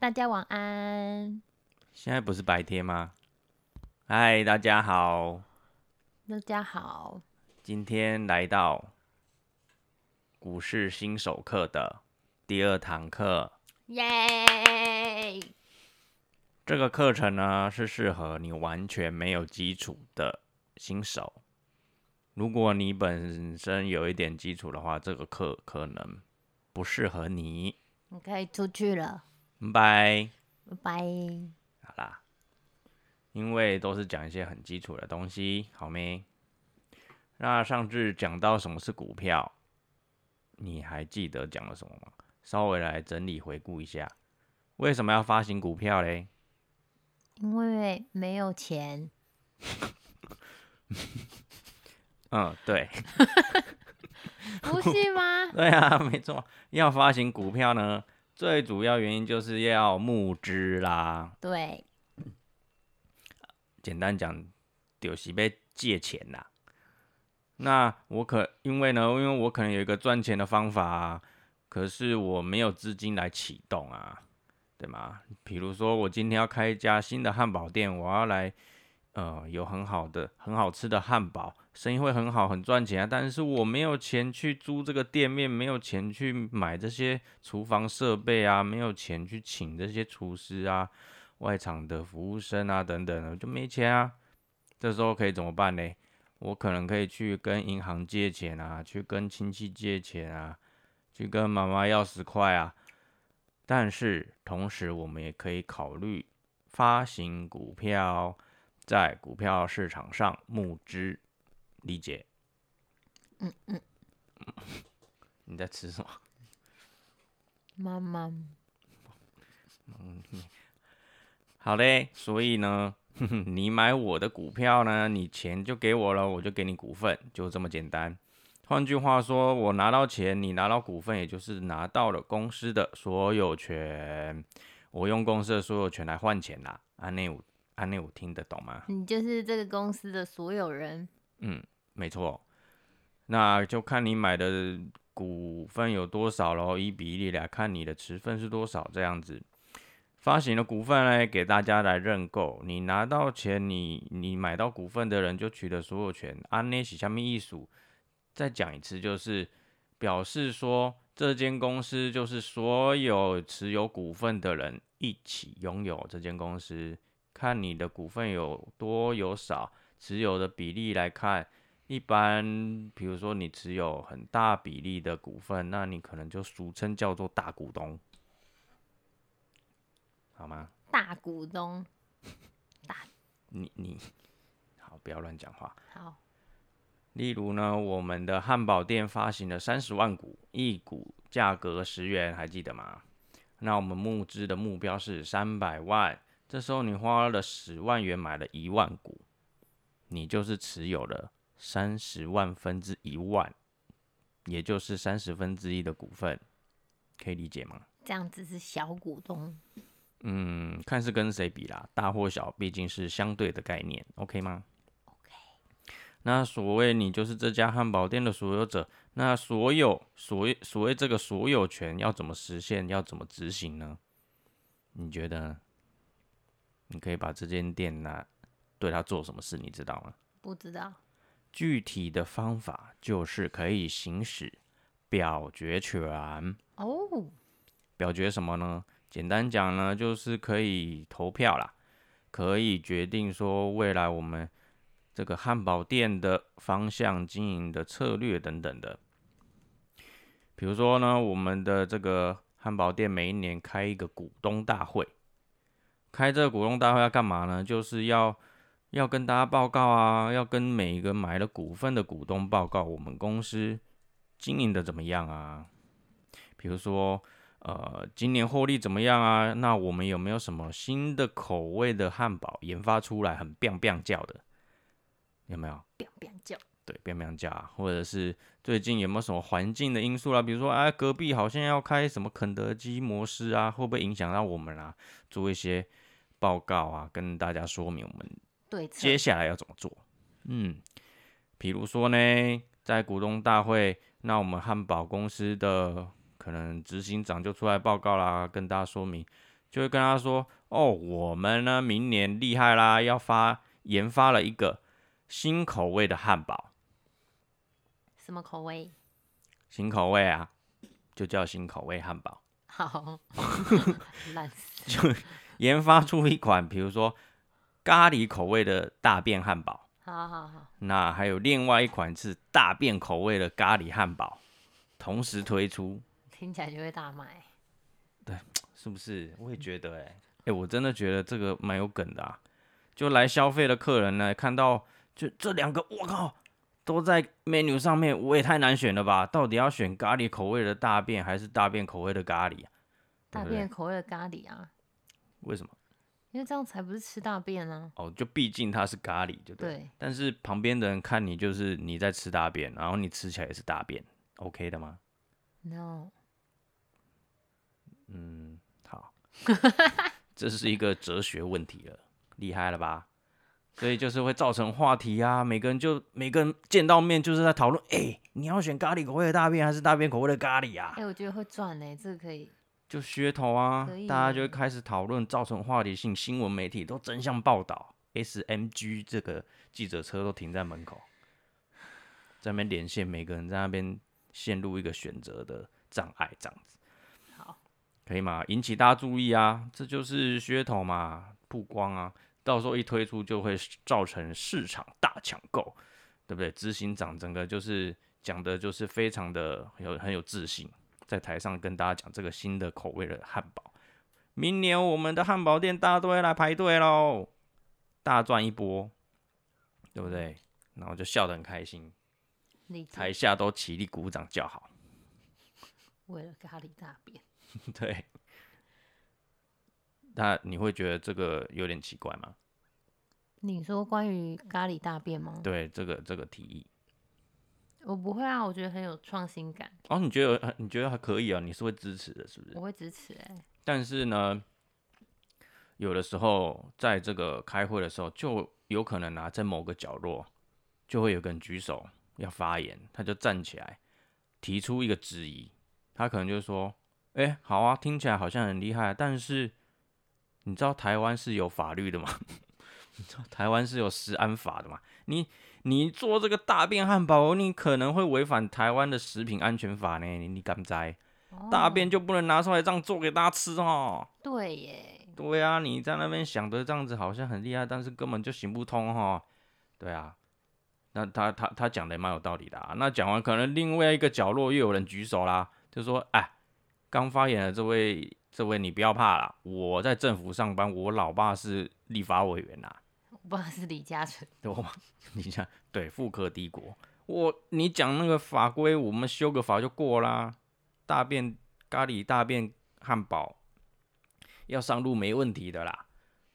大家晚安。现在不是白天吗？嗨，大家好，大家好。今天来到股市新手课的第二堂课。耶！这个课程呢是适合你完全没有基础的新手。如果你本身有一点基础的话，这个课可能不适合你。你可以出去了。拜拜拜。好啦，因为都是讲一些很基础的东西，好没？那上次讲到什么是股票，你还记得讲了什么吗？稍微来整理回顾一下，为什么要发行股票嘞？因为没有钱。嗯，对，不是吗？对啊，没错，要发行股票呢，最主要原因就是要募资啦。对，简单讲，就是被借钱啦。那我可因为呢，因为我可能有一个赚钱的方法，可是我没有资金来启动啊，对吗？比如说我今天要开一家新的汉堡店，我要来。呃，有很好的、很好吃的汉堡，生意会很好，很赚钱啊。但是我没有钱去租这个店面，没有钱去买这些厨房设备啊，没有钱去请这些厨师啊、外场的服务生啊等等的，就没钱啊。这时候可以怎么办呢？我可能可以去跟银行借钱啊，去跟亲戚借钱啊，去跟妈妈要十块啊。但是同时，我们也可以考虑发行股票。在股票市场上募资，理解？嗯嗯，你在吃什么？妈妈。嗯，好嘞。所以呢，你买我的股票呢，你钱就给我了，我就给你股份，就这么简单。换句话说，我拿到钱，你拿到股份，也就是拿到了公司的所有权。我用公司的所有权来换钱啦，安内武。安内我听得懂吗？你就是这个公司的所有人。嗯，没错。那就看你买的股份有多少喽，一比例来看你的持份是多少这样子。发行的股份呢，给大家来认购。你拿到钱，你你买到股份的人就取得所有权。安内是下面一数，再讲一次，就是表示说这间公司就是所有持有股份的人一起拥有这间公司。看你的股份有多有少，持有的比例来看，一般，比如说你持有很大比例的股份，那你可能就俗称叫做大股东，好吗？大股东，大，你你，好，不要乱讲话。好，例如呢，我们的汉堡店发行了三十万股，一股价格十元，还记得吗？那我们募资的目标是三百万。这时候你花了十万元买了一万股，你就是持有了三十万分之一万，也就是三十分之一的股份，可以理解吗？这样子是小股东。嗯，看是跟谁比啦，大或小毕竟是相对的概念，OK 吗？OK。那所谓你就是这家汉堡店的所有者，那所有所谓所谓这个所有权要怎么实现，要怎么执行呢？你觉得？你可以把这间店拿对他做什么事？你知道吗？不知道。具体的方法就是可以行使表决权哦。表决什么呢？简单讲呢，就是可以投票啦，可以决定说未来我们这个汉堡店的方向、经营的策略等等的。比如说呢，我们的这个汉堡店每一年开一个股东大会。开这个股东大会要干嘛呢？就是要要跟大家报告啊，要跟每一个买了股份的股东报告我们公司经营的怎么样啊？比如说，呃，今年获利怎么样啊？那我们有没有什么新的口味的汉堡研发出来，很 biang biang 叫的？有没有？biang biang 叫。对，biang biang 叫，或者是最近有没有什么环境的因素啦？比如说，哎，隔壁好像要开什么肯德基模式啊，会不会影响到我们啊？做一些。报告啊，跟大家说明我们对接下来要怎么做。嗯，比如说呢，在股东大会，那我们汉堡公司的可能执行长就出来报告啦，跟大家说明就会跟他说：“哦，我们呢明年厉害啦，要发研发了一个新口味的汉堡，什么口味？新口味啊，就叫新口味汉堡。好，烂死。研发出一款，比如说咖喱口味的大便汉堡，好好好，那还有另外一款是大便口味的咖喱汉堡，同时推出，听起来就会大卖。对是不是？我也觉得、欸，哎、我真的觉得这个蛮有梗的啊。就来消费的客人呢，看到就这两个，我靠，都在 menu 上面，我也太难选了吧？到底要选咖喱口味的大便，还是大便口味的咖喱啊？大便口味的咖喱啊，为什么？因为这样才不是吃大便啊。哦，就毕竟它是咖喱，就对。对，但是旁边的人看你就是你在吃大便，然后你吃起来也是大便，OK 的吗？No，嗯，好，这是一个哲学问题了，厉害了吧？所以就是会造成话题啊，每个人就每个人见到面就是在讨论，哎、你要选咖喱口味的大便还是大便口味的咖喱啊哎、？我觉得会赚呢、这个可以。就噱头啊，大家就开始讨论，造成话题性，新闻媒体都争相报道，SMG 这个记者车都停在门口，在那边连线，每个人在那边陷入一个选择的障碍，这样子。好，可以吗？引起大家注意啊，这就是噱头嘛，曝光啊，到时候一推出就会造成市场大抢购，对不对？执行长整个就是讲的就是非常的有很有自信，在台上跟大家讲这个新的口味的汉堡，明年我们的汉堡店大家都会来排队喽，大赚一波，对不对？然后就笑得很开心。台下都起立鼓掌叫好，为了咖喱大便，对。那你会觉得这个有点奇怪吗？你说关于咖喱大便吗？对这个这个提议我不会啊，我觉得很有创新感，哦，你觉得呃你觉得还可以啊？你是会支持的，是不是我？会支持哎、但是呢，有的时候在这个开会的时候，就有可能啊，在某个角落就会有个人举手要发言，他就站起来提出一个质疑，他可能就说：“哎、好啊，听起来好像很厉害，但是你知道台湾是有法律的吗？你知道台湾是有食安法的吗？你你做这个大便汉堡，你可能会违反台湾的食品安全法呢，你你敢不知？大便哦就不能拿出来这样做给大家吃哦。对耶，对啊，你在那边想的这样子好像很厉害，但是根本就行不通哈。对啊，那他他他讲的也蛮有道理的啊。那讲完，可能另外一个角落又有人举手啦，就说：“哎，刚发言的这位这位你不要怕啦，我在政府上班，我老爸是立法委员呐。”我爸是李嘉诚，对吗？你想对富可敌国，我你讲那个法规，我们修个法就过啦。大便咖喱大便汉堡要上路没问题的啦，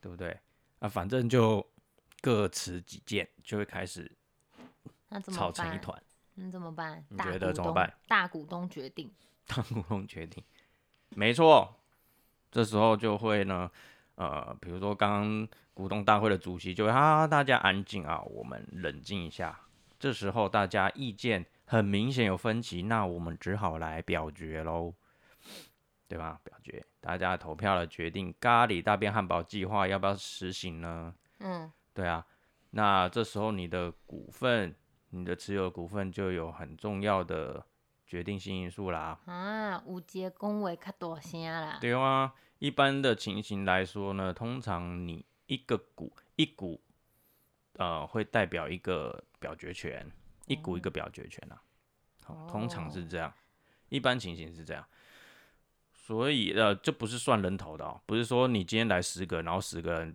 对不对？啊，反正就各持己见，就会开始吵成一办？团。那怎么办？你觉得怎么办？大股东决定，大股东决定，没错，这时候就会呢，呃，比如说刚刚股东大会的主席就会啊，大家安静啊，我们冷静一下。这时候大家意见很明显有分歧，那我们只好来表决喽，对吧？表决，大家投票了，决定咖喱大便汉堡计划要不要实行呢？嗯，对啊，那这时候你的股份，你的持有股份就有很重要的决定性因素啦。啊，有节恭维较大声啦，对啊，一般的情形来说呢，通常你一个股一股，呃，会代表一个表决权，一股一个表决权啊。好，通常是这样，一般情形是这样。所以呃，这不是算人头的哦，不是说你今天来十个，然后十个人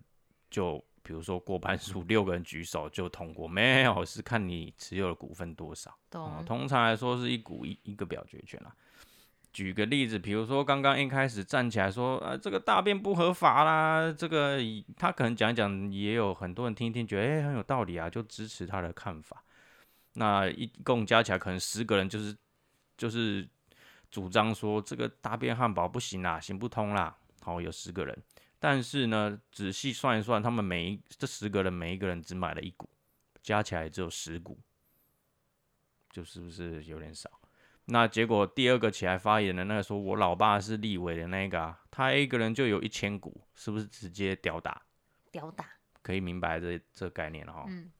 就比如说过半数，六个人举手就通过，没有，是看你持有的股份多少。哦，懂？通常来说是一股一一个表决权啦。举个例子，比如说刚刚一开始站起来说，呃，这个大便不合法啦，这个他可能讲一讲，也有很多人听一听，觉得诶很有道理啊，就支持他的看法。那一共加起来可能十个人就是就是主张说这个大便汉堡不行啦，行不通啦。好，有十个人，但是呢，仔细算一算，他们每一这十个人每一个人只买了一股，加起来只有十股，就是不是有点少？那结果第二个起来发言的那个说，我老爸是立委的那个啊，他一个人就有一千股，是不是直接吊打？吊打，可以明白这这概念了哈。嗯，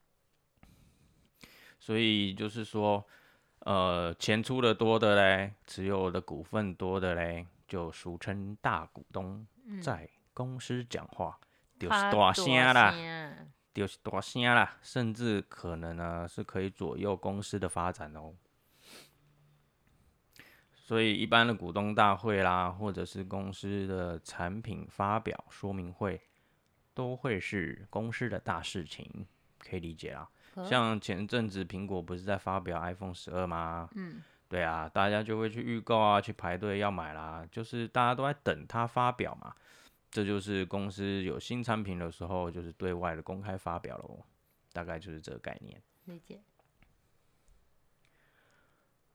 所以就是说，呃，钱出的多的嘞，持有的股份多的嘞，就俗称大股东，嗯在公司讲话就是大声啦，就是大声啦，甚至可能呢是可以左右公司的发展哦。所以一般的股东大会啦，或者是公司的产品发表说明会，都会是公司的大事情，可以理解啦。像前阵子苹果不是在发表 iPhone 十二吗？嗯，对啊，大家就会去预购啊，去排队要买啦，就是大家都在等它发表嘛。这就是公司有新产品的时候，就是对外的公开发表喽，大概就是这个概念。理解。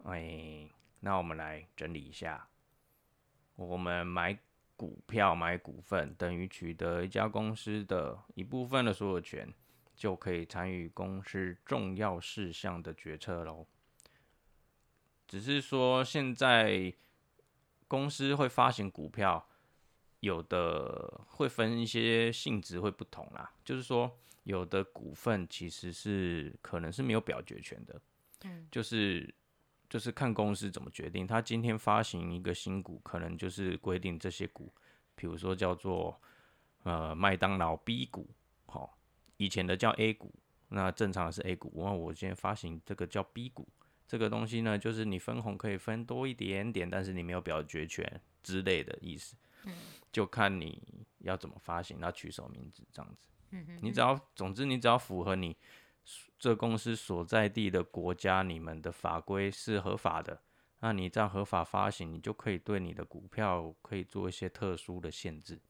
哎，那我们来整理一下，我们买股票、买股份，等于取得一家公司的一部分的所有权，就可以参与公司重要事项的决策喽。只是说现在公司会发行股票，有的会分一些性质会不同啦，就是说有的股份其实是可能是没有表决权的，嗯，就是就是看公司怎么决定。他今天发行一个新股，可能就是规定这些股，比如说叫做呃麦当劳 B 股，好、以前的叫 A 股，那正常的是 A 股。那我今天发行这个叫 B 股，这个东西呢，就是你分红可以分多一点点，但是你没有表决权之类的意思。就看你要怎么发行，要取什么名字这样子。嗯你只要，总之你只要符合你这公司所在地的国家，你们的法规是合法的，那你这样合法发行，你就可以对你的股票可以做一些特殊的限制。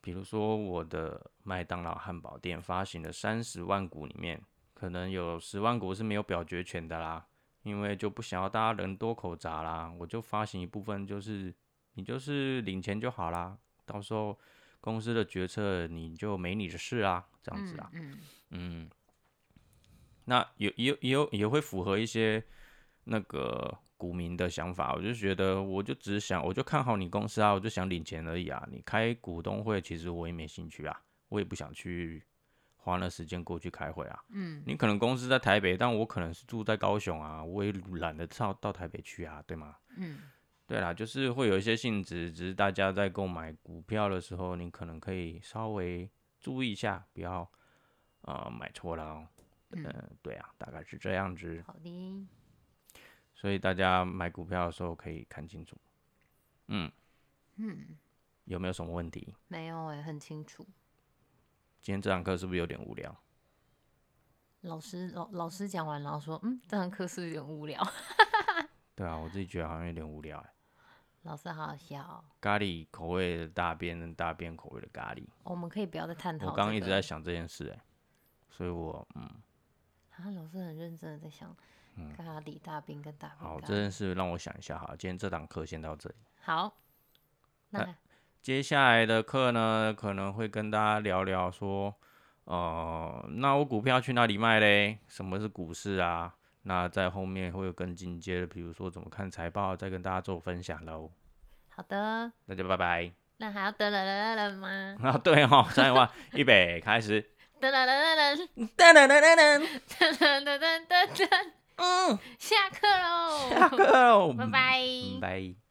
比如说，我的麦当劳汉堡店发行的三十万股里面，可能有十万股是没有表决权的啦，因为就不想要大家人多口杂啦，我就发行一部分，就是你就是领钱就好啦，到时候公司的决策你就没你的事啊，这样子啊，嗯嗯，那也也也有也会符合一些那个股民的想法，我就觉得我就只想，我就看好你公司啊，我就想领钱而已啊。你开股东会，其实我也没兴趣啊，我也不想去花那时间过去开会啊。嗯你可能公司在台北，但我可能是住在高雄啊，我也懒得到到台北去啊，对吗？嗯对啦，就是会有一些性质，只是大家在购买股票的时候，你可能可以稍微注意一下，不要呃买错了哦。嗯嗯、对啊，大概是这样子，好的，所以大家买股票的时候可以看清楚。嗯，嗯，有没有什么问题？没有哎、很清楚。今天这堂课是不是有点无聊？老师老老师讲完，然后说，嗯，这堂课是不是有点无聊。对啊，我自己觉得好像有点无聊哎。老师好好笑哦、咖喱口味的大便跟大便口味的咖喱，我们可以不要再探讨、我刚刚一直在想这件事哎，所以我嗯，啊，老师很认真的在想咖喱大便跟大兵好，这件事让我想一下哈。今天这堂课先到这里。好，那、那接下来的课呢，可能会跟大家聊聊说，呃，那我股票去哪里卖嘞？什么是股市啊？那在后面会有更进阶的，比如说怎么看财报，再跟大家做分享喽。好的，那就拜拜。那还要噔噔噔噔吗？啊，对哦，三二万，预备，开始。噔噔噔噔噔噔噔噔噔，噔噔噔噔噔噔，嗯，下课喽，下课喽，拜拜。拜。